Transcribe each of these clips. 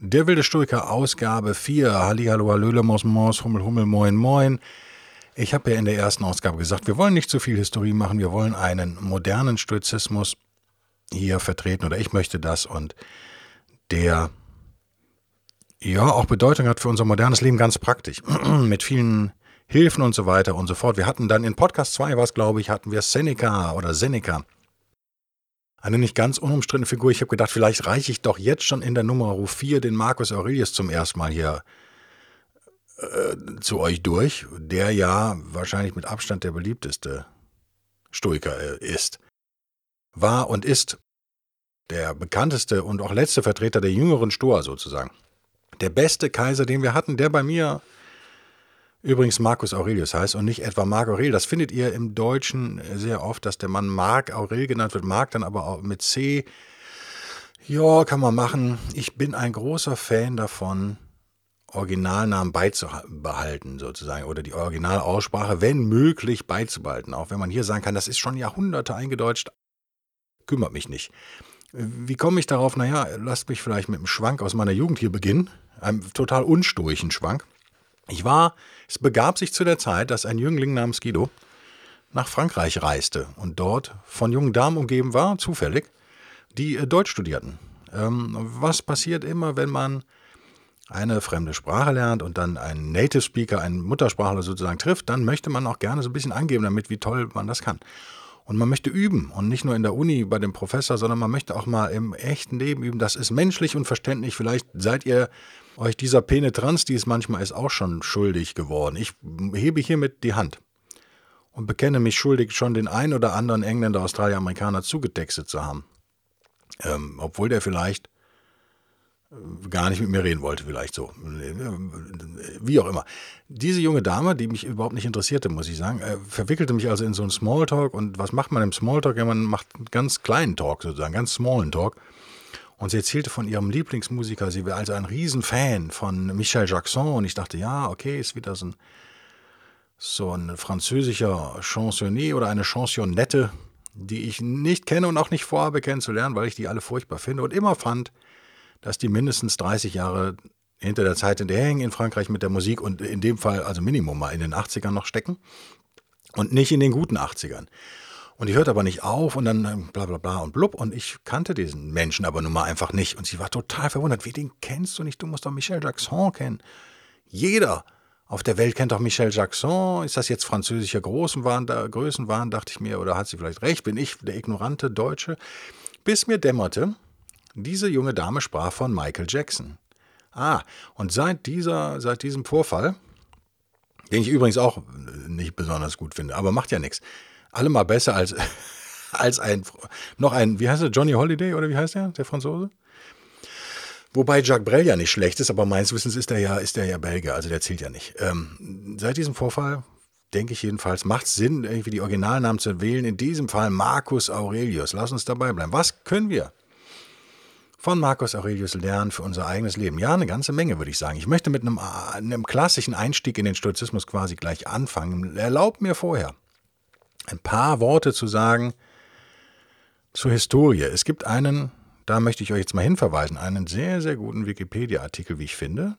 Der wilde Stoiker Ausgabe 4. Hallihallo, Hallöle, Maus, Maus, Hummel, Hummel, Moin, Moin. Ich habe ja in der ersten Ausgabe gesagt, wir wollen nicht zu viel Historie machen, wir wollen einen modernen Stoizismus hier vertreten oder ich möchte das und der ja auch Bedeutung hat für unser modernes Leben ganz praktisch. Mit vielen Hilfen und so weiter und so fort. Wir hatten dann in Podcast 2, was glaube ich, hatten wir Seneca oder Seneca eine nicht ganz unumstrittene Figur. Ich habe gedacht, vielleicht reiche ich doch jetzt schon in der Nummer 4 den Marcus Aurelius zum ersten Mal hier äh, zu euch durch, der ja wahrscheinlich mit Abstand der beliebteste Stoiker äh, ist. War und ist der bekannteste und auch letzte Vertreter der jüngeren Stoa sozusagen. Der beste Kaiser, den wir hatten, der bei mir übrigens Marcus Aurelius heißt und nicht etwa Marc Aurel. Das findet ihr im Deutschen sehr oft, dass der Mann Marc Aurel genannt wird. Marc dann aber auch mit C. Ja, kann man machen. Ich bin ein großer Fan davon, Originalnamen beizubehalten, sozusagen, oder die Originalaussprache, wenn möglich, beizubehalten. Auch wenn man hier sagen kann, das ist schon Jahrhunderte eingedeutscht, kümmert mich nicht. Wie komme ich darauf? Naja, lasst mich vielleicht mit einem Schwank aus meiner Jugend hier beginnen. Einem total unstoischen Schwank. Ich war, es begab sich zu der Zeit, dass ein Jüngling namens Guido nach Frankreich reiste und dort von jungen Damen umgeben war, zufällig, die äh, Deutsch studierten. Ähm, was passiert immer, wenn man eine fremde Sprache lernt und dann einen Native Speaker, einen Muttersprachler sozusagen trifft, dann möchte man auch gerne so ein bisschen angeben damit, wie toll man das kann. Und man möchte üben und nicht nur in der Uni bei dem Professor, sondern man möchte auch mal im echten Leben üben. Das ist menschlich und verständlich. Vielleicht seid ihr euch dieser Penetranz, die es manchmal ist, auch schon schuldig geworden. Ich hebe hiermit die Hand und bekenne mich schuldig, schon den ein oder anderen Engländer, Australier, Amerikaner zugetextet zu haben. Ähm, obwohl der vielleicht äh, gar nicht mit mir reden wollte, vielleicht so. Wie auch immer. Diese junge Dame, die mich überhaupt nicht interessierte, muss ich sagen, äh, verwickelte mich also in so einen Smalltalk. Und was macht man im Smalltalk? Ja, man macht einen ganz kleinen Talk sozusagen, ganz smallen Talk. Und sie erzählte von ihrem Lieblingsmusiker. Sie wäre also ein Riesenfan von Michel Jackson. Und ich dachte, ja, okay, ist wieder so ein, so ein französischer Chansonnier oder eine Chansonnette, die ich nicht kenne und auch nicht vorhabe kennenzulernen, weil ich die alle furchtbar finde und immer fand, dass die mindestens 30 Jahre hinter der Zeit in der hängen in Frankreich mit der Musik und in dem Fall also Minimum mal in den 80ern noch stecken und nicht in den guten 80ern. Und die hört aber nicht auf und dann ähm, bla bla bla und blub. Und ich kannte diesen Menschen aber nun mal einfach nicht. Und sie war total verwundert. Wie, den kennst du nicht? Du musst doch Michel Jackson kennen. Jeder auf der Welt kennt doch Michel Jackson. Ist das jetzt französischer Größenwahn, Größenwahn, dachte ich mir. Oder hat sie vielleicht recht? Bin ich der ignorante Deutsche? Bis mir dämmerte, diese junge Dame sprach von Michael Jackson. Ah, und seit, dieser, seit diesem Vorfall, den ich übrigens auch nicht besonders gut finde, aber macht ja nichts, allemal besser als, als ein, noch ein, wie heißt er, Johnny Holiday oder wie heißt er, der Franzose? Wobei Jacques Brel ja nicht schlecht ist, aber meines Wissens ist er ja, ist er ja Belgier, also der zählt ja nicht. Ähm, seit diesem Vorfall, denke ich jedenfalls, macht es Sinn, irgendwie die Originalnamen zu wählen. In diesem Fall Marcus Aurelius. Lass uns dabei bleiben. Was können wir von Marcus Aurelius lernen für unser eigenes Leben? Ja, eine ganze Menge, würde ich sagen. Ich möchte mit einem, einem klassischen Einstieg in den Stoizismus quasi gleich anfangen. Erlaubt mir vorher ein paar Worte zu sagen zur Historie. Es gibt einen, da möchte ich euch jetzt mal hinverweisen, einen sehr, sehr guten Wikipedia-Artikel, wie ich finde.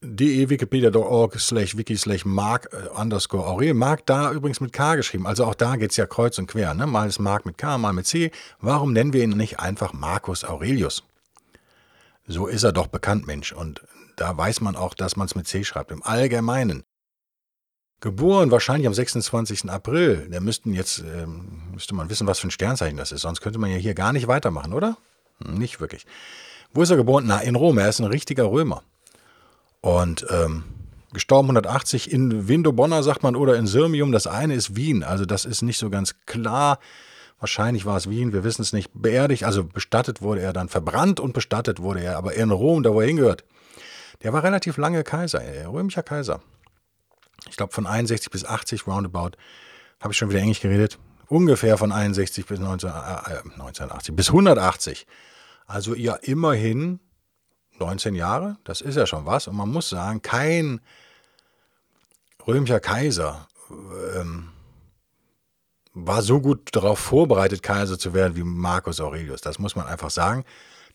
de.wikipedia.org slash wiki slash mark äh, underscore Aurel. Mark da übrigens mit K geschrieben. Also auch da geht es ja kreuz und quer. Ne? Mal ist Mark mit K, mal mit C. Warum nennen wir ihn nicht einfach Marcus Aurelius? So ist er doch bekannt, Mensch. Und da weiß man auch, dass man es mit C schreibt. Im Allgemeinen. Geboren wahrscheinlich am 26. April. Da müssten jetzt, ähm, müsste man wissen, was für ein Sternzeichen das ist. Sonst könnte man ja hier gar nicht weitermachen, oder? Hm, nicht wirklich. Wo ist er geboren? Na, in Rom. Er ist ein richtiger Römer. Und ähm, gestorben 180 in Vindobonna, sagt man, oder in Sirmium. Das eine ist Wien. Also das ist nicht so ganz klar. Wahrscheinlich war es Wien, wir wissen es nicht. Beerdigt, also bestattet wurde er dann, verbrannt und bestattet wurde er, aber in Rom, da wo er hingehört. Der war relativ lange Kaiser, äh, römischer Kaiser. Ich glaube von 61 bis 80 roundabout. Habe ich schon wieder Englisch geredet. Ungefähr von 61 bis 19, äh, 1980 bis 180. Also ja immerhin 19 Jahre. Das ist ja schon was. Und man muss sagen, kein römischer Kaiser ähm, war so gut darauf vorbereitet, Kaiser zu werden wie Marcus Aurelius. Das muss man einfach sagen.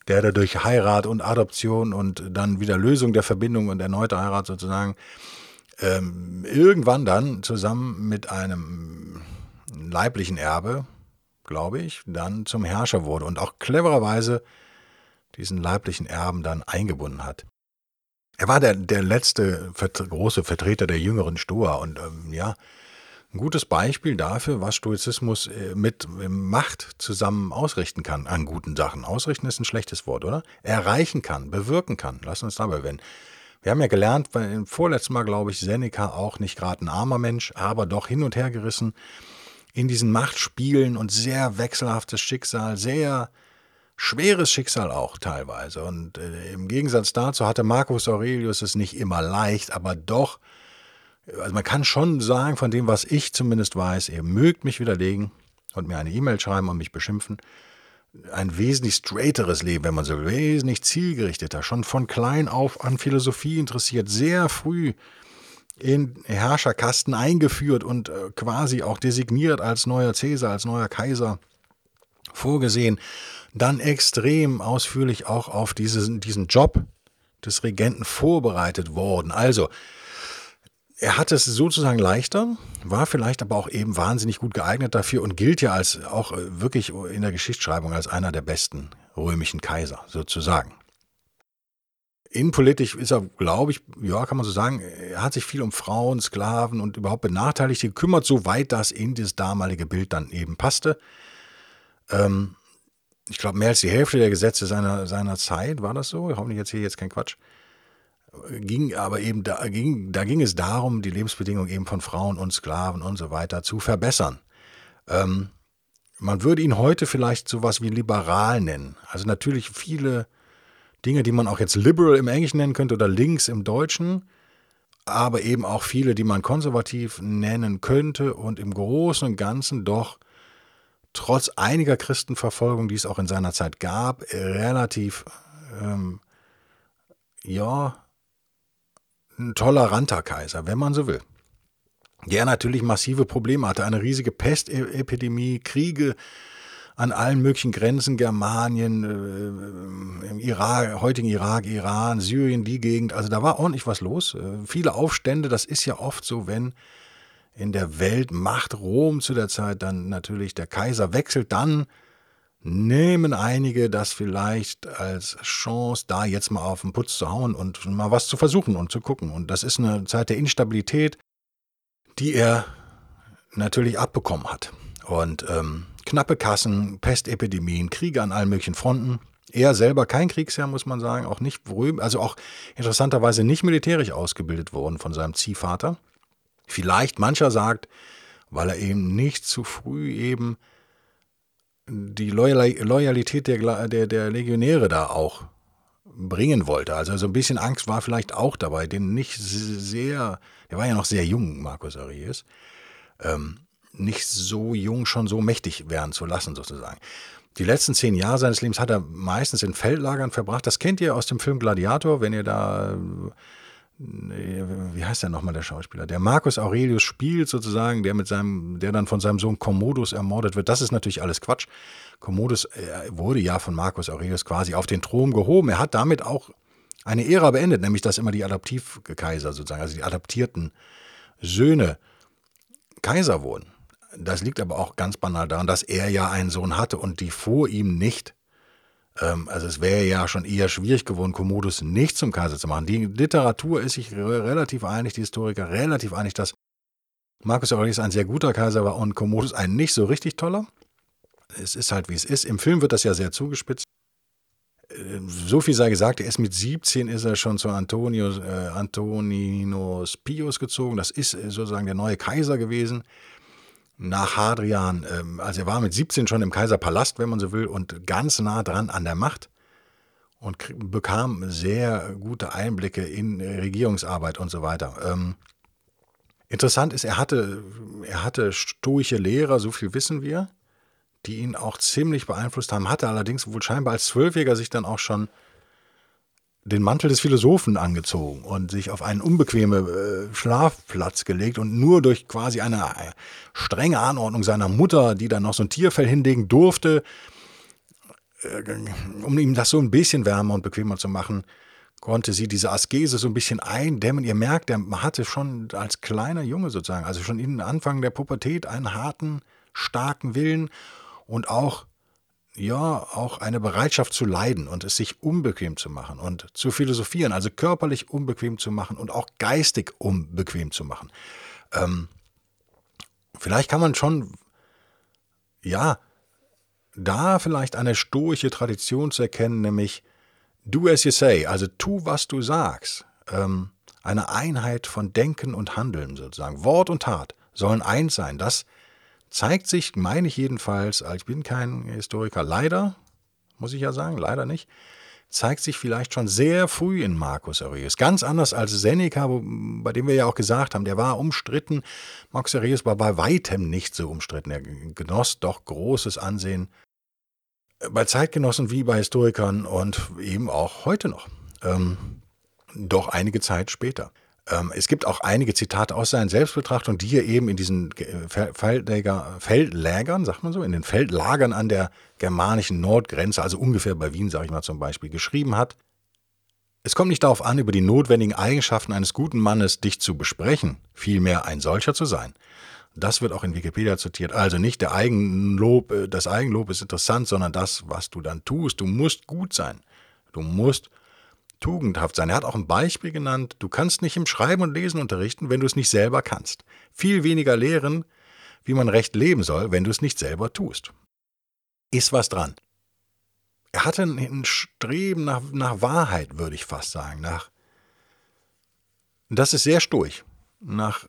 Der da durch Heirat und Adoption und dann wieder Lösung der Verbindung und erneute Heirat sozusagen ähm, irgendwann dann zusammen mit einem leiblichen Erbe, glaube ich, dann zum Herrscher wurde und auch clevererweise diesen leiblichen Erben dann eingebunden hat. Er war der, der letzte große Vertreter der jüngeren Stoa und ähm, ja, ein gutes Beispiel dafür, was Stoizismus äh, mit Macht zusammen ausrichten kann an guten Sachen. Ausrichten ist ein schlechtes Wort, oder? Erreichen kann, bewirken kann. Lass uns dabei wenden. Wir haben ja gelernt, weil im vorletzten Mal, glaube ich, Seneca auch nicht gerade ein armer Mensch, aber doch hin und her gerissen in diesen Machtspielen und sehr wechselhaftes Schicksal, sehr schweres Schicksal auch teilweise. Und äh, im Gegensatz dazu hatte Marcus Aurelius es nicht immer leicht, aber doch also man kann schon sagen, von dem, was ich zumindest weiß, ihr mögt mich widerlegen und mir eine E-Mail schreiben und mich beschimpfen, ein wesentlich straighteres Leben, wenn man so will, wesentlich zielgerichteter, schon von klein auf an Philosophie interessiert, sehr früh in Herrscherkasten eingeführt und äh, quasi auch designiert als neuer Cäsar, als neuer Kaiser vorgesehen, dann extrem ausführlich auch auf diesen, diesen Job des Regenten vorbereitet worden. Also, er hat es sozusagen leichter, war vielleicht aber auch eben wahnsinnig gut geeignet dafür und gilt ja als auch äh, wirklich in der Geschichtsschreibung als einer der besten römischen Kaiser sozusagen. Innenpolitisch ist er, glaube ich, ja, kann man so sagen, er hat sich viel um Frauen, Sklaven und überhaupt Benachteiligte gekümmert, soweit das in dieses damalige Bild dann eben passte. Ähm, ich glaube, mehr als die Hälfte der Gesetze seiner, seiner Zeit war das so. Hoffentlich jetzt hier jetzt kein Quatsch ging aber eben da ging, da ging es darum, die Lebensbedingungen eben von Frauen und Sklaven und so weiter zu verbessern. Ähm, man würde ihn heute vielleicht sowas wie liberal nennen. Also natürlich viele Dinge, die man auch jetzt liberal im Englischen nennen könnte oder links im Deutschen, aber eben auch viele, die man konservativ nennen könnte und im Großen und Ganzen doch trotz einiger Christenverfolgung, die es auch in seiner Zeit gab, relativ ähm, ja ein toleranter Kaiser, wenn man so will. Der natürlich massive Probleme hatte, eine riesige Pestepidemie, Kriege an allen möglichen Grenzen, Germanien, äh, im Irak, heutigen Irak, Iran, Syrien, die Gegend. Also da war ordentlich was los. Äh, viele Aufstände, das ist ja oft so, wenn in der Welt Macht Rom zu der Zeit dann natürlich der Kaiser wechselt, dann nehmen einige das vielleicht als Chance, da jetzt mal auf den Putz zu hauen und mal was zu versuchen und zu gucken. Und das ist eine Zeit der Instabilität, die er natürlich abbekommen hat. Und ähm, knappe Kassen, Pestepidemien, Kriege an allen möglichen Fronten. Er selber kein Kriegsherr, muss man sagen, auch nicht berühmt, also auch interessanterweise nicht militärisch ausgebildet worden von seinem Ziehvater. Vielleicht mancher sagt, weil er eben nicht zu früh eben die Loyalität der, der, der Legionäre da auch bringen wollte. Also so ein bisschen Angst war vielleicht auch dabei, den nicht sehr, der war ja noch sehr jung, Markus Aurelius, ähm, nicht so jung schon so mächtig werden zu lassen sozusagen. Die letzten zehn Jahre seines Lebens hat er meistens in Feldlagern verbracht. Das kennt ihr aus dem Film Gladiator, wenn ihr da wie heißt der nochmal der Schauspieler? Der Marcus Aurelius spielt sozusagen, der mit seinem, der dann von seinem Sohn Commodus ermordet wird. Das ist natürlich alles Quatsch. Commodus äh, wurde ja von Marcus Aurelius quasi auf den Thron gehoben. Er hat damit auch eine Ära beendet, nämlich dass immer die Adaptivkaiser sozusagen, also die adaptierten Söhne Kaiser wurden. Das liegt aber auch ganz banal daran, dass er ja einen Sohn hatte und die vor ihm nicht also es wäre ja schon eher schwierig geworden, Commodus nicht zum Kaiser zu machen. Die Literatur ist sich relativ einig, die Historiker relativ einig, dass Marcus Aurelius ein sehr guter Kaiser war und Commodus ein nicht so richtig toller. Es ist halt wie es ist. Im Film wird das ja sehr zugespitzt. Äh, so viel sei gesagt, er ist mit 17 ist er schon zu Antonio, äh, Antoninus Pius gezogen. Das ist äh, sozusagen der neue Kaiser gewesen nach Hadrian, ähm, also er war mit 17 schon im Kaiserpalast, wenn man so will, und ganz nah dran an der Macht. und bekam sehr gute Einblicke in Regierungsarbeit und so weiter. Ähm, interessant ist, er hatte, er hatte stoische Lehrer, so viel wissen wir, die ihn auch ziemlich beeinflusst haben, hatte allerdings wohl scheinbar als Zwölfjähriger sich dann auch schon den Mantel des Philosophen angezogen und sich auf einen unbequemen äh, Schlafplatz gelegt und nur durch quasi eine äh, strenge Anordnung seiner Mutter, die dann noch so ein Tierfell hinlegen durfte, äh, um ihm das so ein bisschen wärmer und bequemer zu machen, konnte sie diese Askese so ein bisschen eindämmen. Ihr merkt, er hatte schon als kleiner Junge sozusagen, also schon in Anfang der Pubertät, einen harten, starken Willen und auch ja, auch eine Bereitschaft zu leiden und es sich unbequem zu machen und zu philosophieren, also körperlich unbequem zu machen und auch geistig unbequem zu machen. Ähm, vielleicht kann man schon, ja, da vielleicht eine stoische Tradition zu erkennen, nämlich do as you say, also tu, was du sagst. Ähm, eine Einheit von Denken und Handeln sozusagen. Wort und Tat sollen eins sein. Das zeigt sich, meine ich jedenfalls, ich bin kein Historiker, leider, muss ich ja sagen, leider nicht, zeigt sich vielleicht schon sehr früh in Marcus Aurelius. Ganz anders als Seneca, bei dem wir ja auch gesagt haben, der war umstritten. Marcus Aurelius war bei weitem nicht so umstritten. Er genoss doch großes Ansehen bei Zeitgenossen wie bei Historikern und eben auch heute noch. Ähm, doch einige Zeit später. Ähm, es gibt auch einige Zitate aus seinen Selbstbetrachtungen, die er eben in diesen Feldläger, Feldlägern, sagt man so, in den Feldlagern an der germanischen Nordgrenze, also ungefähr bei Wien, sage ich mal zum Beispiel, geschrieben hat. Es kommt nicht darauf an, über die notwendigen Eigenschaften eines guten Mannes dich zu besprechen, vielmehr ein solcher zu sein. Das wird auch in Wikipedia zitiert. Also nicht der Eigenlob, äh, das Eigenlob ist interessant, sondern das, was du dann tust. Du musst gut sein. Du musst tugendhaft sein. Er hat auch ein Beispiel genannt, du kannst nicht im Schreiben und Lesen unterrichten, wenn du es nicht selber kannst. Viel weniger lehren, wie man recht leben soll, wenn du es nicht selber tust. Ist was dran. Er hatte ein Streben nach, nach Wahrheit, würde ich fast sagen. Nach, das ist sehr stoisch. Nach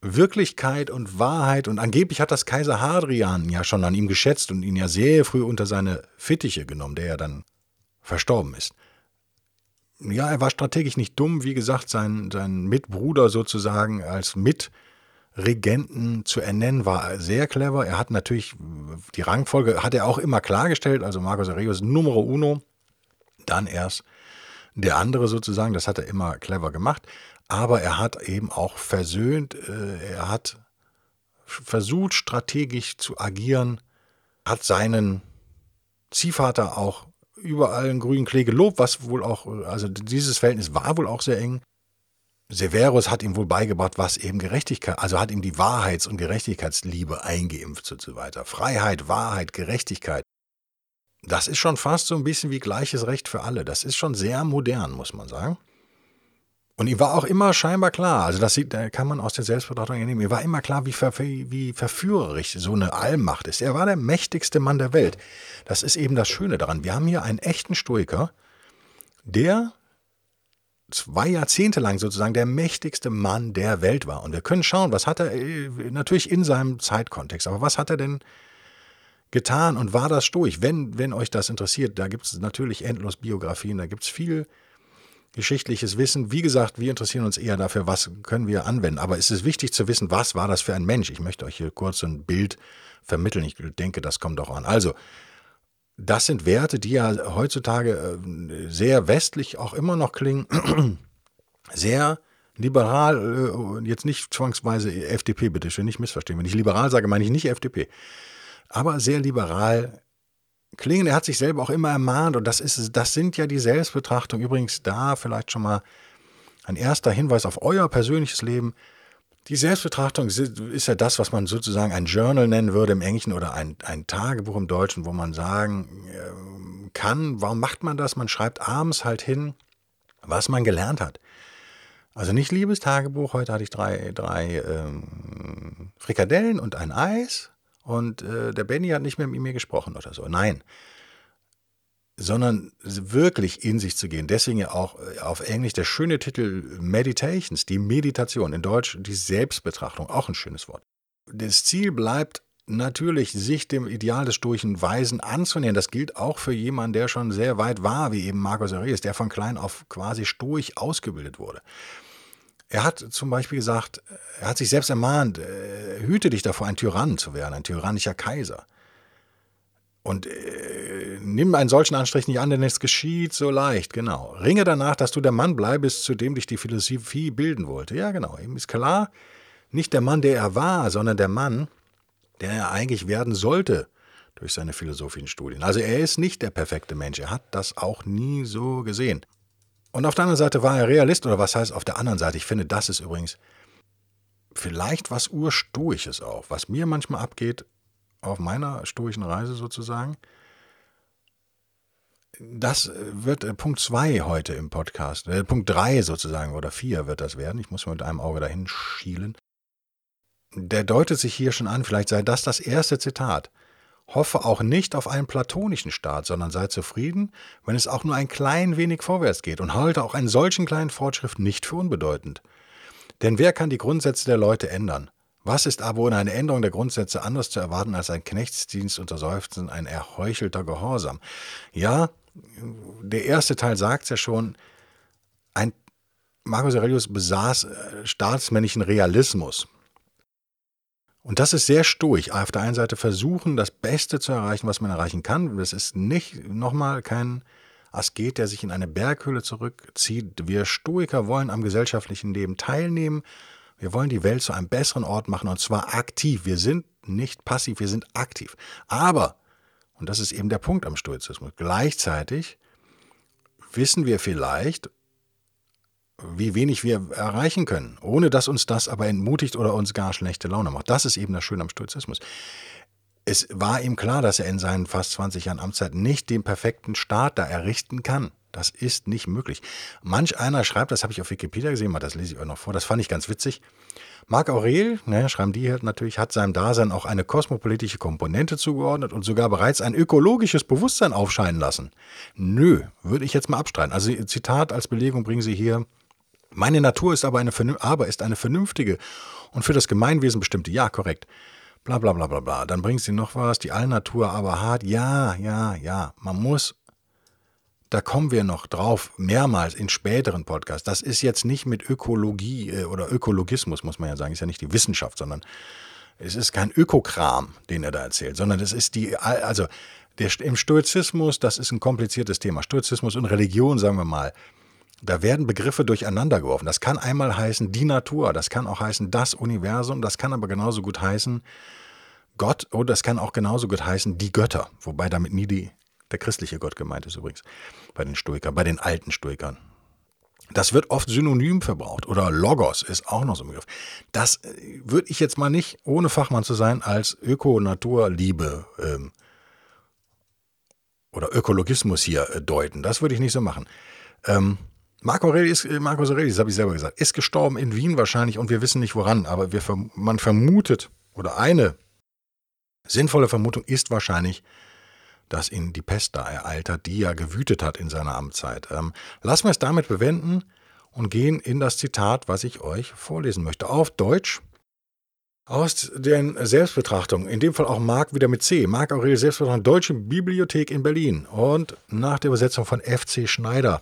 Wirklichkeit und Wahrheit. Und angeblich hat das Kaiser Hadrian ja schon an ihm geschätzt und ihn ja sehr früh unter seine Fittiche genommen, der ja dann verstorben ist ja, er war strategisch nicht dumm. Wie gesagt, sein, sein Mitbruder sozusagen als Mitregenten zu ernennen, war sehr clever. Er hat natürlich die Rangfolge, hat er auch immer klargestellt. Also Marcus Aurelius Numero uno, dann erst der andere sozusagen. Das hat er immer clever gemacht. Aber er hat eben auch versöhnt. Äh, er hat versucht, strategisch zu agieren, hat seinen Ziehvater auch überall einen grünen Klee gelobt, was wohl auch, also dieses Verhältnis war wohl auch sehr eng. Severus hat ihm wohl beigebracht, was eben Gerechtigkeit, also hat ihm die Wahrheits- und Gerechtigkeitsliebe eingeimpft und so weiter. Freiheit, Wahrheit, Gerechtigkeit. Das ist schon fast so ein bisschen wie gleiches Recht für alle. Das ist schon sehr modern, muss man sagen. Und ihm war auch immer scheinbar klar, also das sieht, kann man aus der Selbstbetrachtung entnehmen, ihm war immer klar, wie, ver, wie verführerisch so eine Allmacht ist. Er war der mächtigste Mann der Welt. Das ist eben das Schöne daran. Wir haben hier einen echten Stoiker, der zwei Jahrzehnte lang sozusagen der mächtigste Mann der Welt war. Und wir können schauen, was hat er, äh, natürlich in seinem Zeitkontext, aber was hat er denn getan und war das Stoik? Wenn, wenn euch das interessiert, da gibt es natürlich endlos Biografien, da gibt es viel geschichtliches Wissen. Wie gesagt, wir interessieren uns eher dafür, was können wir anwenden. Aber es ist wichtig zu wissen, was war das für ein Mensch. Ich möchte euch hier kurz ein Bild vermitteln. Ich denke, das kommt auch an. Also, das sind Werte, die ja heutzutage äh, sehr westlich auch immer noch klingen. Sehr liberal, äh, jetzt nicht zwangsweise FDP, bitte schön, nicht missverstehen. Wenn ich liberal sage, meine ich nicht FDP. Aber sehr liberal klingen. Er hat sich selber auch immer ermahnt und das ist das sind ja die Selbstbetrachtung. Übrigens da vielleicht schon mal ein erster Hinweis auf euer persönliches Leben. Die Selbstbetrachtung ist ja das, was man sozusagen ein Journal nennen würde im Englischen oder ein, ein Tagebuch im Deutschen, wo man sagen äh, kann, warum macht man das? Man schreibt abends halt hin, was man gelernt hat. Also nicht liebes Tagebuch, heute hatte ich drei, drei ähm, Frikadellen und ein Eis und äh, der Benny hat nicht mehr mit mir gesprochen oder so. Nein. Sondern wirklich in sich zu gehen. Deswegen ja auch äh, auf Englisch der schöne Titel Meditations, die Meditation. In Deutsch die Selbstbetrachtung, auch ein schönes Wort. Das Ziel bleibt natürlich sich dem Ideal des stoischen Weisen anzunähern. Das gilt auch für jemanden, der schon sehr weit war, wie eben Marcus Aurelius, der von klein auf quasi stoisch ausgebildet wurde. Er hat zum Beispiel gesagt, er hat sich selbst ermahnt, äh, hüte dich davor, ein Tyrann zu werden, ein tyrannischer Kaiser. Und äh, nimm einen solchen Anstrich nicht an, denn es geschieht so leicht, genau. Ringe danach, dass du der Mann bleibest, zu dem dich die Philosophie bilden wollte. Ja, genau. Ihm ist klar, nicht der Mann, der er war, sondern der Mann, der er eigentlich werden sollte durch seine philosophischen Studien. Also er ist nicht der perfekte Mensch. Er hat das auch nie so gesehen. Und auf der anderen Seite war er Realist, oder was heißt auf der anderen Seite? Ich finde, das ist übrigens vielleicht was Urstoisches auch, was mir manchmal abgeht auf meiner stoischen Reise sozusagen. Das wird äh, Punkt 2 heute im Podcast. Äh, Punkt 3 sozusagen oder 4 wird das werden. Ich muss mit einem Auge dahin schielen. Der deutet sich hier schon an, vielleicht sei das das erste Zitat. Hoffe auch nicht auf einen platonischen Staat, sondern sei zufrieden, wenn es auch nur ein klein wenig vorwärts geht und halte auch einen solchen kleinen Fortschritt nicht für unbedeutend. Denn wer kann die Grundsätze der Leute ändern? Was ist aber ohne eine Änderung der Grundsätze anders zu erwarten als ein Knechtsdienst unter Seufzen, ein erheuchelter Gehorsam? Ja, der erste Teil sagt es ja schon, ein Marcus Aurelius besaß äh, staatsmännlichen Realismus. Und das ist sehr stoisch. Auf der einen Seite versuchen, das Beste zu erreichen, was man erreichen kann. Das ist nicht nochmal kein Asket, der sich in eine Berghöhle zurückzieht. Wir Stoiker wollen am gesellschaftlichen Leben teilnehmen. Wir wollen die Welt zu einem besseren Ort machen und zwar aktiv. Wir sind nicht passiv, wir sind aktiv. Aber, und das ist eben der Punkt am Stoizismus, gleichzeitig wissen wir vielleicht, wie wenig wir erreichen können, ohne dass uns das aber entmutigt oder uns gar schlechte Laune macht. Das ist eben das Schöne am Stoizismus. Es war ihm klar, dass er in seinen fast 20 Jahren Amtszeit nicht den perfekten Staat da errichten kann. Das ist nicht möglich. Manch einer schreibt, das habe ich auf Wikipedia gesehen, mal das lese ich euch noch vor, das fand ich ganz witzig. Marc Aurel, ne, schreiben die halt natürlich, hat seinem Dasein auch eine kosmopolitische Komponente zugeordnet und sogar bereits ein ökologisches Bewusstsein aufscheinen lassen. Nö, würde ich jetzt mal abstreiten. Also Zitat als Belegung bringen sie hier meine Natur ist aber eine, aber ist eine vernünftige und für das Gemeinwesen bestimmte. Ja, korrekt. Bla bla bla bla bla. Dann bringt sie noch was. Die Allnatur aber hart. Ja, ja, ja. Man muss, da kommen wir noch drauf, mehrmals in späteren Podcasts. Das ist jetzt nicht mit Ökologie äh, oder Ökologismus, muss man ja sagen. Ist ja nicht die Wissenschaft, sondern es ist kein Ökokram, den er da erzählt, sondern es ist die, also der, im Stoizismus, das ist ein kompliziertes Thema. Stoizismus und Religion, sagen wir mal, da werden Begriffe durcheinander geworfen. Das kann einmal heißen die Natur, das kann auch heißen das Universum, das kann aber genauso gut heißen Gott oder das kann auch genauso gut heißen die Götter, wobei damit nie die, der christliche Gott gemeint ist übrigens bei den Stoikern, bei den alten Stoikern. Das wird oft synonym verbraucht oder Logos ist auch noch so ein Begriff. Das äh, würde ich jetzt mal nicht, ohne Fachmann zu sein, als Öko-Natur-Liebe ähm, oder Ökologismus hier äh, deuten. Das würde ich nicht so machen. Ähm, Marco Aurelius, äh, Marcus Aurelius, habe ich selber gesagt, ist gestorben in Wien wahrscheinlich und wir wissen nicht woran, aber wir, man vermutet, oder eine sinnvolle Vermutung ist wahrscheinlich, dass ihn die Pest da ereilt hat, die ja gewütet hat in seiner Amtszeit. Ähm, lassen wir es damit bewenden und gehen in das Zitat, was ich euch vorlesen möchte. Auf Deutsch aus den Selbstbetrachtungen, in dem Fall auch Mark wieder mit C, Mark Aurelius Selbstbetrachtung, Deutsche Bibliothek in Berlin und nach der Übersetzung von F.C. Schneider.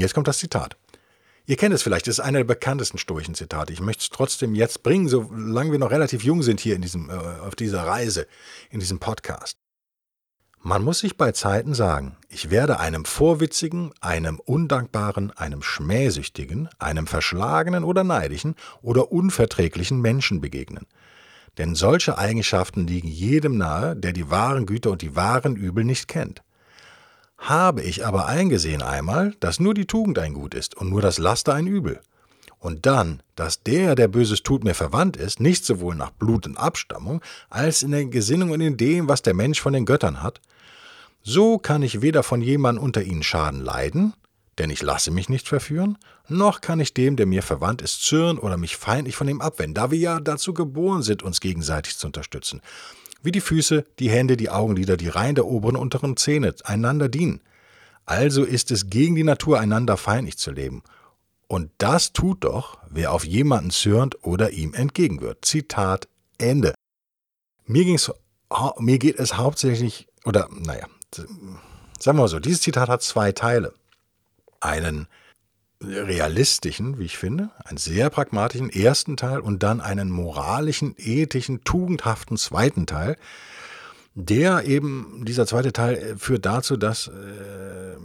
Jetzt kommt das Zitat. Ihr kennt es vielleicht, es ist einer der bekanntesten stoischen Zitate. Ich möchte es trotzdem jetzt bringen, solange wir noch relativ jung sind hier in diesem, äh, auf dieser Reise, in diesem Podcast. Man muss sich bei Zeiten sagen, ich werde einem vorwitzigen, einem undankbaren, einem schmähsüchtigen, einem verschlagenen oder neidischen oder unverträglichen Menschen begegnen. Denn solche Eigenschaften liegen jedem nahe, der die wahren Güter und die wahren Übel nicht kennt. Habe ich aber eingesehen einmal, dass nur die Tugend ein Gut ist und nur das Laster ein Übel, und dann, dass der, der Böses tut, mir verwandt ist, nicht sowohl nach Blut und Abstammung, als in der Gesinnung und in dem, was der Mensch von den Göttern hat, so kann ich weder von jemandem unter ihnen Schaden leiden, denn ich lasse mich nicht verführen, noch kann ich dem, der mir verwandt ist, zürnen oder mich feindlich von ihm abwenden, da wir ja dazu geboren sind, uns gegenseitig zu unterstützen wie die Füße, die Hände, die Augenlider, die Reihen der oberen und unteren Zähne einander dienen. Also ist es gegen die Natur, einander feindlich zu leben. Und das tut doch, wer auf jemanden zürnt oder ihm entgegenwirkt. Zitat Ende. Mir, ging's, mir geht es hauptsächlich, oder naja, sagen wir mal so, dieses Zitat hat zwei Teile. Einen realistischen, wie ich finde, einen sehr pragmatischen ersten Teil und dann einen moralischen, ethischen, tugendhaften zweiten Teil. Der eben, dieser zweite Teil äh, führt dazu, dass äh,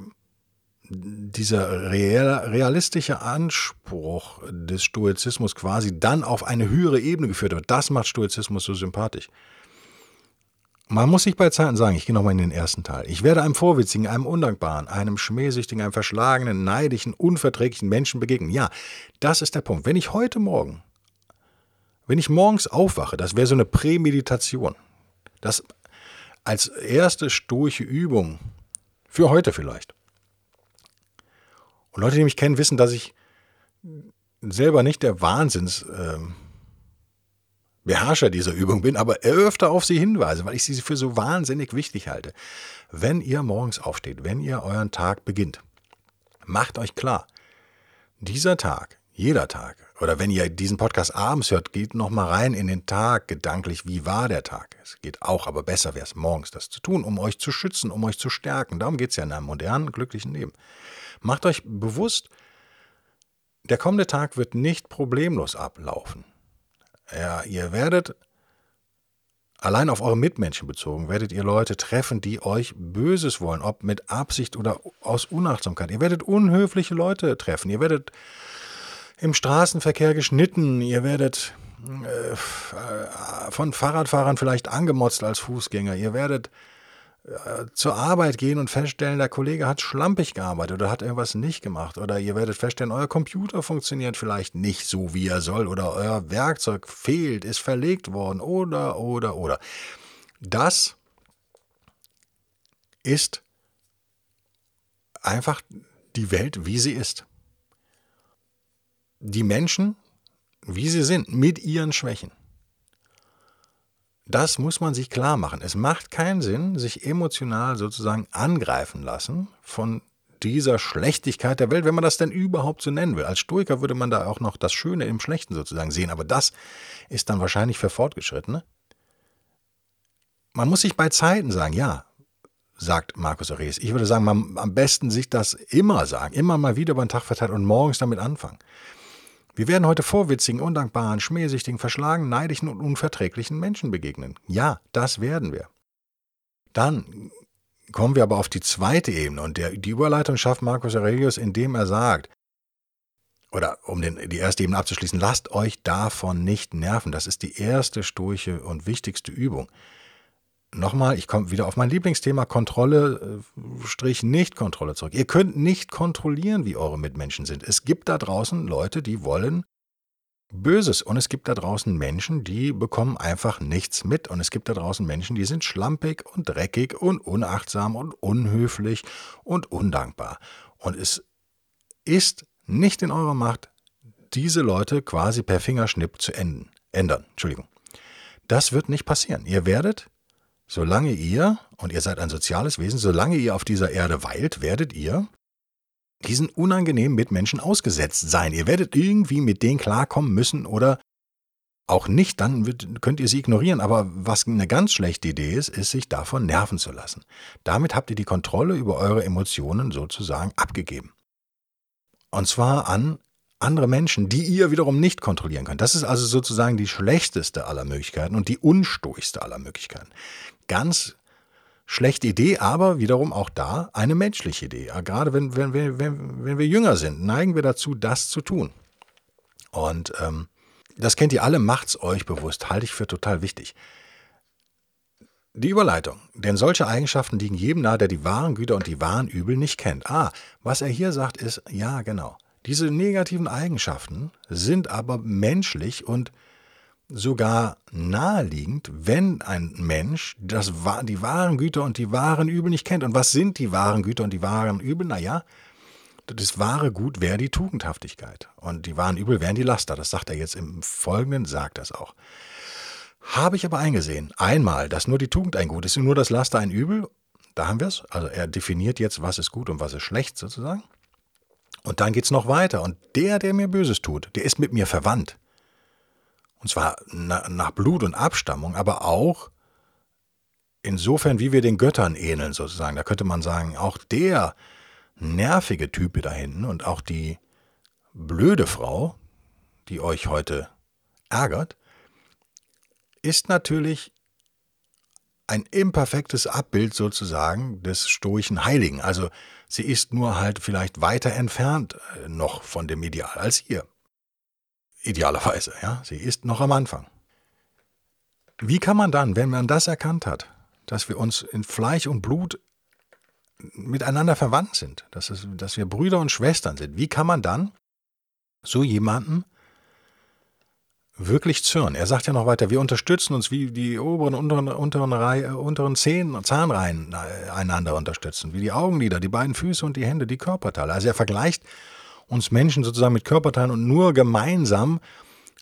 dieser realistische Anspruch des Stoizismus quasi dann auf eine höhere Ebene geführt wird. Das macht Stoizismus so sympathisch. Man muss sich bei Zeiten sagen, ich gehe nochmal in den ersten Teil. Ich werde einem Vorwitzigen, einem Undankbaren, einem Schmähsüchtigen, einem verschlagenen, neidischen, unverträglichen Menschen begegnen. Ja, das ist der Punkt. Wenn ich heute Morgen, wenn ich morgens aufwache, das wäre so eine Prämeditation, das als erste stoische Übung für heute vielleicht. Und Leute, die mich kennen, wissen, dass ich selber nicht der Wahnsinns... Äh, Beherrscher dieser Übung bin, aber öfter auf sie hinweise, weil ich sie für so wahnsinnig wichtig halte. Wenn ihr morgens aufsteht, wenn ihr euren Tag beginnt, macht euch klar, dieser Tag, jeder Tag, oder wenn ihr diesen Podcast abends hört, geht noch mal rein in den Tag gedanklich, wie war der Tag? Es geht auch, aber besser wäre es morgens das zu tun, um euch zu schützen, um euch zu stärken. Darum geht es ja in einem modernen, glücklichen Leben. Macht euch bewusst, der kommende Tag wird nicht problemlos ablaufen. Ja, ihr werdet allein auf eure Mitmenschen bezogen, werdet ihr Leute treffen, die euch Böses wollen, ob mit Absicht oder aus Unachtsamkeit. Ihr werdet unhöfliche Leute treffen. Ihr werdet im Straßenverkehr geschnitten. Ihr werdet äh, von Fahrradfahrern vielleicht angemotzt als Fußgänger. Ihr werdet zur Arbeit gehen und feststellen, der Kollege hat schlampig gearbeitet oder hat irgendwas nicht gemacht. Oder ihr werdet feststellen, euer Computer funktioniert vielleicht nicht so, wie er soll. Oder euer Werkzeug fehlt, ist verlegt worden. Oder, oder, oder. Das ist einfach die Welt, wie sie ist. Die Menschen, wie sie sind, mit ihren Schwächen. Das muss man sich klar machen. Es macht keinen Sinn, sich emotional sozusagen angreifen lassen von dieser Schlechtigkeit der Welt, wenn man das denn überhaupt so nennen will. Als Stoiker würde man da auch noch das Schöne im Schlechten sozusagen sehen, aber das ist dann wahrscheinlich für Fortgeschrittene. Man muss sich bei Zeiten sagen, ja, sagt Markus Aurelius. Ich würde sagen, man am besten sich das immer sagen, immer mal wieder über den Tag verteilt und morgens damit anfangen. Wir werden heute vorwitzigen, undankbaren, schmähsüchtigen, verschlagenen, neidischen und unverträglichen Menschen begegnen. Ja, das werden wir. Dann kommen wir aber auf die zweite Ebene und der, die Überleitung schafft Markus Aurelius, indem er sagt, oder um den, die erste Ebene abzuschließen, lasst euch davon nicht nerven. Das ist die erste stoische und wichtigste Übung nochmal, ich komme wieder auf mein Lieblingsthema Kontrolle, äh, Strich Nicht-Kontrolle zurück. Ihr könnt nicht kontrollieren, wie eure Mitmenschen sind. Es gibt da draußen Leute, die wollen Böses und es gibt da draußen Menschen, die bekommen einfach nichts mit und es gibt da draußen Menschen, die sind schlampig und dreckig und unachtsam und unhöflich und undankbar. Und es ist nicht in eurer Macht, diese Leute quasi per Fingerschnipp zu enden, ändern. Entschuldigung. Das wird nicht passieren. Ihr werdet Solange ihr, und ihr seid ein soziales Wesen, solange ihr auf dieser Erde weilt, werdet ihr diesen unangenehmen Mitmenschen ausgesetzt sein. Ihr werdet irgendwie mit denen klarkommen müssen oder auch nicht, dann wird, könnt ihr sie ignorieren. Aber was eine ganz schlechte Idee ist, ist, sich davon nerven zu lassen. Damit habt ihr die Kontrolle über eure Emotionen sozusagen abgegeben. Und zwar an andere Menschen, die ihr wiederum nicht kontrollieren könnt. Das ist also sozusagen die schlechteste aller Möglichkeiten und die unstoichste aller Möglichkeiten. Ganz schlechte Idee, aber wiederum auch da eine menschliche Idee. Gerade wenn, wenn, wenn, wenn, wenn wir jünger sind, neigen wir dazu, das zu tun. Und ähm, das kennt ihr alle, macht's euch bewusst, halte ich für total wichtig. Die Überleitung. Denn solche Eigenschaften liegen jedem nahe, der die wahren Güter und die wahren Übel nicht kennt. Ah, was er hier sagt, ist, ja, genau. Diese negativen Eigenschaften sind aber menschlich und sogar naheliegend, wenn ein Mensch das, die wahren Güter und die wahren Übel nicht kennt. Und was sind die wahren Güter und die wahren Übel? Naja, das wahre Gut wäre die Tugendhaftigkeit. Und die wahren Übel wären die Laster. Das sagt er jetzt im Folgenden, sagt das auch. Habe ich aber eingesehen, einmal, dass nur die Tugend ein Gut ist und nur das Laster ein Übel. Da haben wir es. Also er definiert jetzt, was ist gut und was ist schlecht sozusagen. Und dann geht es noch weiter. Und der, der mir Böses tut, der ist mit mir verwandt. Und zwar nach Blut und Abstammung, aber auch insofern, wie wir den Göttern ähneln, sozusagen. Da könnte man sagen, auch der nervige Typ da hinten und auch die blöde Frau, die euch heute ärgert, ist natürlich ein imperfektes Abbild sozusagen des stoischen Heiligen. Also sie ist nur halt vielleicht weiter entfernt äh, noch von dem Ideal als ihr. Idealerweise, ja. Sie ist noch am Anfang. Wie kann man dann, wenn man das erkannt hat, dass wir uns in Fleisch und Blut miteinander verwandt sind, dass, es, dass wir Brüder und Schwestern sind, wie kann man dann so jemanden wirklich zürnen? Er sagt ja noch weiter, wir unterstützen uns, wie die oberen und unteren, unteren, Reihe, unteren Zähn, Zahnreihen äh, einander unterstützen, wie die Augenlider, die beiden Füße und die Hände, die Körperteile. Also er vergleicht uns Menschen sozusagen mit Körperteilen und nur gemeinsam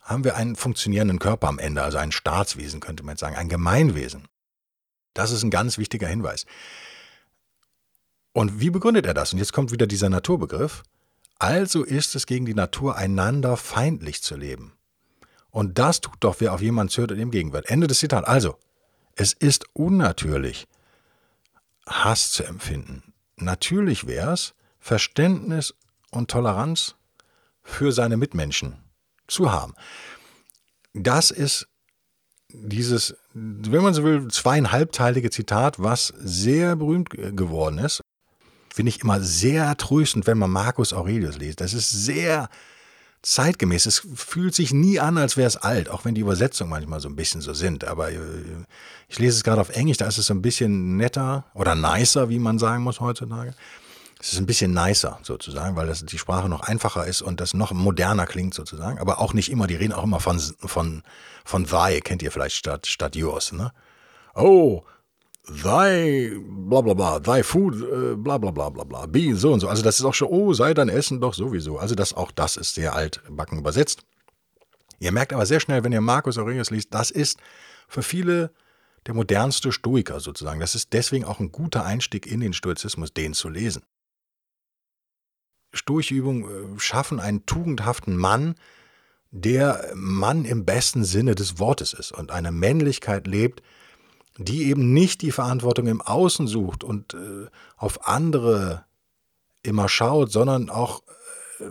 haben wir einen funktionierenden Körper am Ende, also ein Staatswesen könnte man jetzt sagen, ein Gemeinwesen. Das ist ein ganz wichtiger Hinweis. Und wie begründet er das? Und jetzt kommt wieder dieser Naturbegriff. Also ist es gegen die Natur, einander feindlich zu leben. Und das tut doch, wer auf jemanden zählt und ihm gegenwart. Ende des Zitats. Also, es ist unnatürlich, Hass zu empfinden. Natürlich wäre es, Verständnis und Toleranz für seine Mitmenschen zu haben. Das ist dieses, wenn man so will, zweieinhalbteilige Zitat, was sehr berühmt geworden ist, finde ich immer sehr tröstend, wenn man Marcus Aurelius liest. Das ist sehr zeitgemäß. Es fühlt sich nie an, als wäre es alt, auch wenn die Übersetzungen manchmal so ein bisschen so sind. Aber äh, ich lese es gerade auf Englisch, da ist es so ein bisschen netter oder nicer, wie man sagen muss heutzutage. Es ist ein bisschen nicer sozusagen, weil das, die Sprache noch einfacher ist und das noch moderner klingt sozusagen. Aber auch nicht immer, die reden auch immer von, von, von thy, kennt ihr vielleicht statt, statt yours. Ne? Oh, thy, bla bla bla, thy food, äh, bla bla bla bla bla, be so und so. Also das ist auch schon, oh, sei dein Essen doch sowieso. Also das, auch das ist sehr altbacken übersetzt. Ihr merkt aber sehr schnell, wenn ihr Markus Aurelius liest, das ist für viele der modernste Stoiker sozusagen. Das ist deswegen auch ein guter Einstieg in den Stoizismus, den zu lesen. Stoichübungen äh, schaffen einen tugendhaften Mann, der Mann im besten Sinne des Wortes ist und eine Männlichkeit lebt, die eben nicht die Verantwortung im Außen sucht und äh, auf andere immer schaut, sondern auch äh,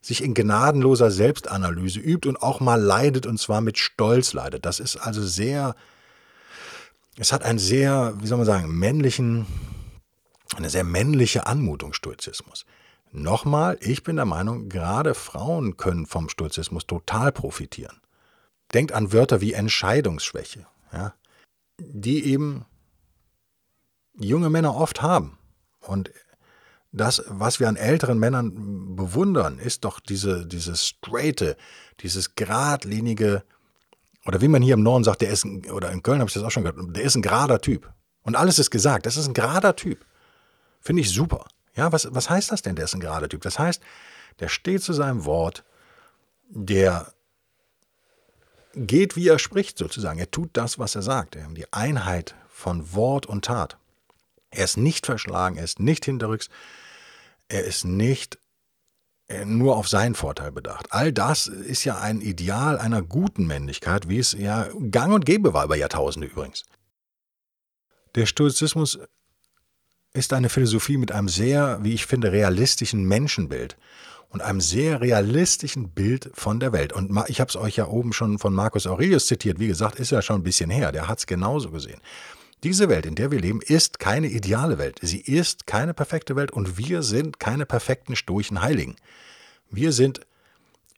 sich in gnadenloser Selbstanalyse übt und auch mal leidet und zwar mit Stolz leidet. Das ist also sehr, es hat einen sehr, wie soll man sagen, männlichen, eine sehr männliche Anmutung, Stoizismus. Nochmal, ich bin der Meinung, gerade Frauen können vom Stoizismus total profitieren. Denkt an Wörter wie Entscheidungsschwäche, ja, die eben junge Männer oft haben. Und das, was wir an älteren Männern bewundern, ist doch diese, dieses straighte, dieses geradlinige, oder wie man hier im Norden sagt, der ist ein, oder in Köln habe ich das auch schon gehört, der ist ein gerader Typ. Und alles ist gesagt, das ist ein gerader Typ. Finde ich super. Ja, was, was heißt das denn, der ist ein gerader Typ? Das heißt, der steht zu seinem Wort, der geht, wie er spricht, sozusagen. Er tut das, was er sagt. Er hat die Einheit von Wort und Tat. Er ist nicht verschlagen, er ist nicht hinterrücks, er ist nicht äh, nur auf seinen Vorteil bedacht. All das ist ja ein Ideal einer guten Männlichkeit, wie es ja gang und gäbe war über Jahrtausende übrigens. Der Stoizismus ist eine Philosophie mit einem sehr, wie ich finde, realistischen Menschenbild und einem sehr realistischen Bild von der Welt. Und ich habe es euch ja oben schon von Marcus Aurelius zitiert. Wie gesagt, ist ja schon ein bisschen her. Der hat es genauso gesehen. Diese Welt, in der wir leben, ist keine ideale Welt. Sie ist keine perfekte Welt und wir sind keine perfekten stoischen Heiligen. Wir sind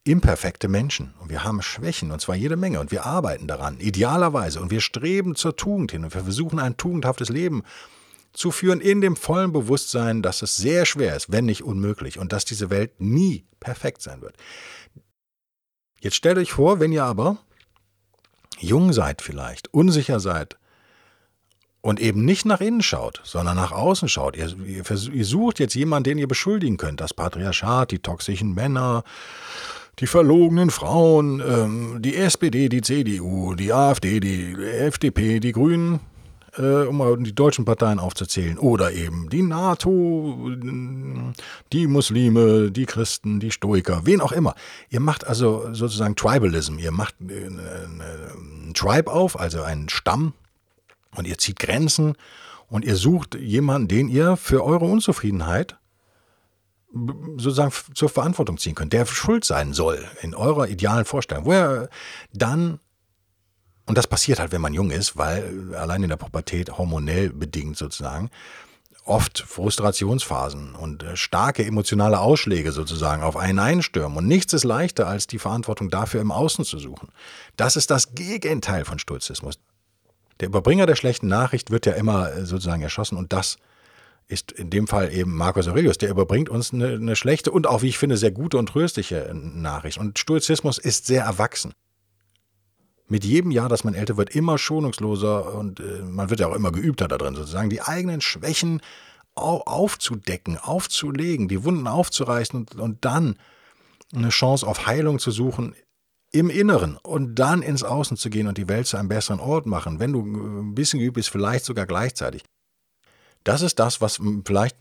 imperfekte Menschen und wir haben Schwächen und zwar jede Menge und wir arbeiten daran, idealerweise und wir streben zur Tugend hin und wir versuchen ein tugendhaftes Leben zu führen in dem vollen Bewusstsein, dass es sehr schwer ist, wenn nicht unmöglich und dass diese Welt nie perfekt sein wird. Jetzt stellt euch vor, wenn ihr aber jung seid vielleicht, unsicher seid und eben nicht nach innen schaut, sondern nach außen schaut. Ihr, ihr, ihr sucht jetzt jemanden, den ihr beschuldigen könnt. Das Patriarchat, die toxischen Männer, die verlogenen Frauen, ähm, die SPD, die CDU, die AfD, die FDP, die Grünen, äh, um die deutschen Parteien aufzuzählen, oder eben die NATO, die Muslime, die Christen, die Stoiker, wen auch immer. Ihr macht also sozusagen Tribalism. Ihr macht einen Tribe auf, also einen Stamm, und ihr zieht Grenzen und ihr sucht jemanden, den ihr für eure Unzufriedenheit sozusagen zur Verantwortung ziehen könnt, der schuld sein soll in eurer idealen Vorstellung, wo er dann und das passiert halt, wenn man jung ist, weil allein in der Pubertät hormonell bedingt sozusagen oft Frustrationsphasen und äh, starke emotionale Ausschläge sozusagen auf einen einstürmen. Und nichts ist leichter, als die Verantwortung dafür im Außen zu suchen. Das ist das Gegenteil von Stoizismus. Der Überbringer der schlechten Nachricht wird ja immer äh, sozusagen erschossen und das ist in dem Fall eben Marcus Aurelius. Der überbringt uns eine, eine schlechte und auch, wie ich finde, sehr gute und tröstliche äh, Nachricht. Und Stoizismus ist sehr erwachsen mit jedem Jahr, dass man älter wird, immer schonungsloser und äh, man wird ja auch immer geübter da drin, sozusagen die eigenen Schwächen aufzudecken, aufzulegen, die Wunden aufzureißen und, und dann eine Chance auf Heilung zu suchen im Inneren und dann ins Außen zu gehen und die Welt zu einem besseren Ort machen, wenn du ein bisschen geübt bist, vielleicht sogar gleichzeitig. Das ist das, was vielleicht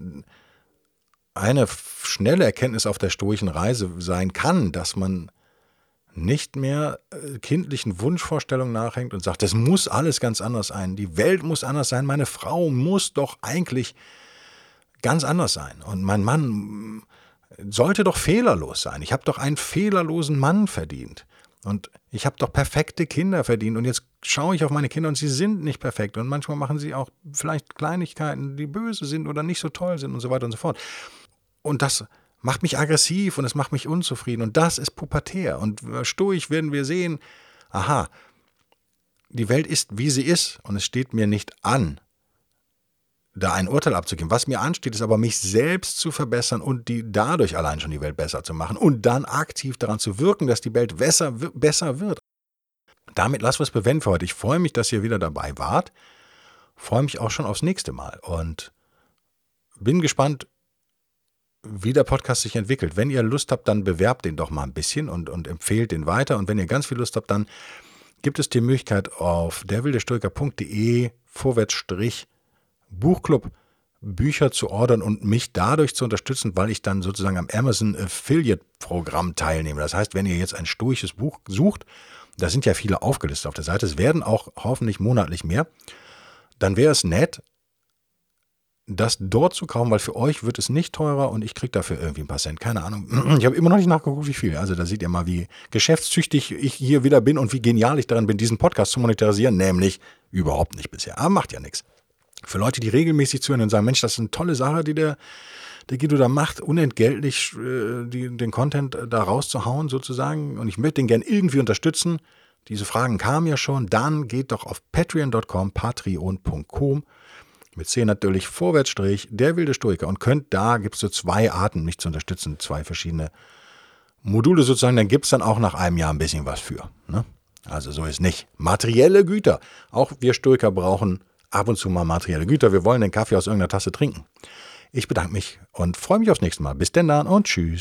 eine schnelle Erkenntnis auf der stoischen Reise sein kann, dass man nicht mehr äh, kindlichen Wunschvorstellungen nachhängt und sagt, das muss alles ganz anders sein, die Welt muss anders sein, meine Frau muss doch eigentlich ganz anders sein. Und mein Mann mm, sollte doch fehlerlos sein. Ich habe doch einen fehlerlosen Mann verdient. Und ich habe doch perfekte Kinder verdient. Und jetzt schaue ich auf meine Kinder und sie sind nicht perfekt. Und manchmal machen sie auch vielleicht Kleinigkeiten, die böse sind oder nicht so toll sind und so weiter und so fort. Und das macht mich aggressiv und es macht mich unzufrieden. Und das ist pubertär. Und stoisch werden wir sehen, aha, die Welt ist, wie sie ist und es steht mir nicht an, da ein Urteil abzugeben. Was mir ansteht, ist aber, mich selbst zu verbessern und die dadurch allein schon die Welt besser zu machen und dann aktiv daran zu wirken, dass die Welt besser, besser wird. Damit lassen wir es bewenden für heute. Ich freue mich, dass ihr wieder dabei wart. Freue mich auch schon aufs nächste Mal und bin gespannt, wie der Podcast sich entwickelt. Wenn ihr Lust habt, dann bewerbt den doch mal ein bisschen und, und empfehlt den weiter. Und wenn ihr ganz viel Lust habt, dann gibt es die Möglichkeit auf derwildestoiker.de vorwärtsstrich Buchclub Bücher zu ordern und mich dadurch zu unterstützen, weil ich dann sozusagen am Amazon Affiliate Programm teilnehme. Das heißt, wenn ihr jetzt ein stoisches Buch sucht, da sind ja viele aufgelistet auf der Seite, es werden auch hoffentlich monatlich mehr, dann wäre es nett, das dort zu kaufen, weil für euch wird es nicht teurer und ich kriege dafür irgendwie ein paar Cent. Keine Ahnung. Ich habe immer noch nicht nachgeguckt, wie viel. Also da seht ihr mal, wie geschäftstüchtig ich hier wieder bin und wie genial ich daran bin, diesen Podcast zu monetarisieren. Nämlich überhaupt nicht bisher. Aber macht ja nichts. Für Leute, die regelmäßig zuhören und sagen, Mensch, das ist eine tolle Sache, die der, der Guido da macht, unentgeltlich äh, die, den Content da rauszuhauen sozusagen. Und ich möchte den gern irgendwie unterstützen. Diese Fragen kamen ja schon. Dann geht doch auf patreon.com, patreon.com mit C natürlich Vorwärtsstrich, der wilde Stoiker. Und könnt da, gibt es so zwei Arten, mich zu unterstützen, zwei verschiedene Module sozusagen. Dann gibt es dann auch nach einem Jahr ein bisschen was für. Ne? Also so ist nicht. Materielle Güter. Auch wir Stoiker brauchen ab und zu mal materielle Güter. Wir wollen den Kaffee aus irgendeiner Tasse trinken. Ich bedanke mich und freue mich aufs nächste Mal. Bis denn dann und tschüss.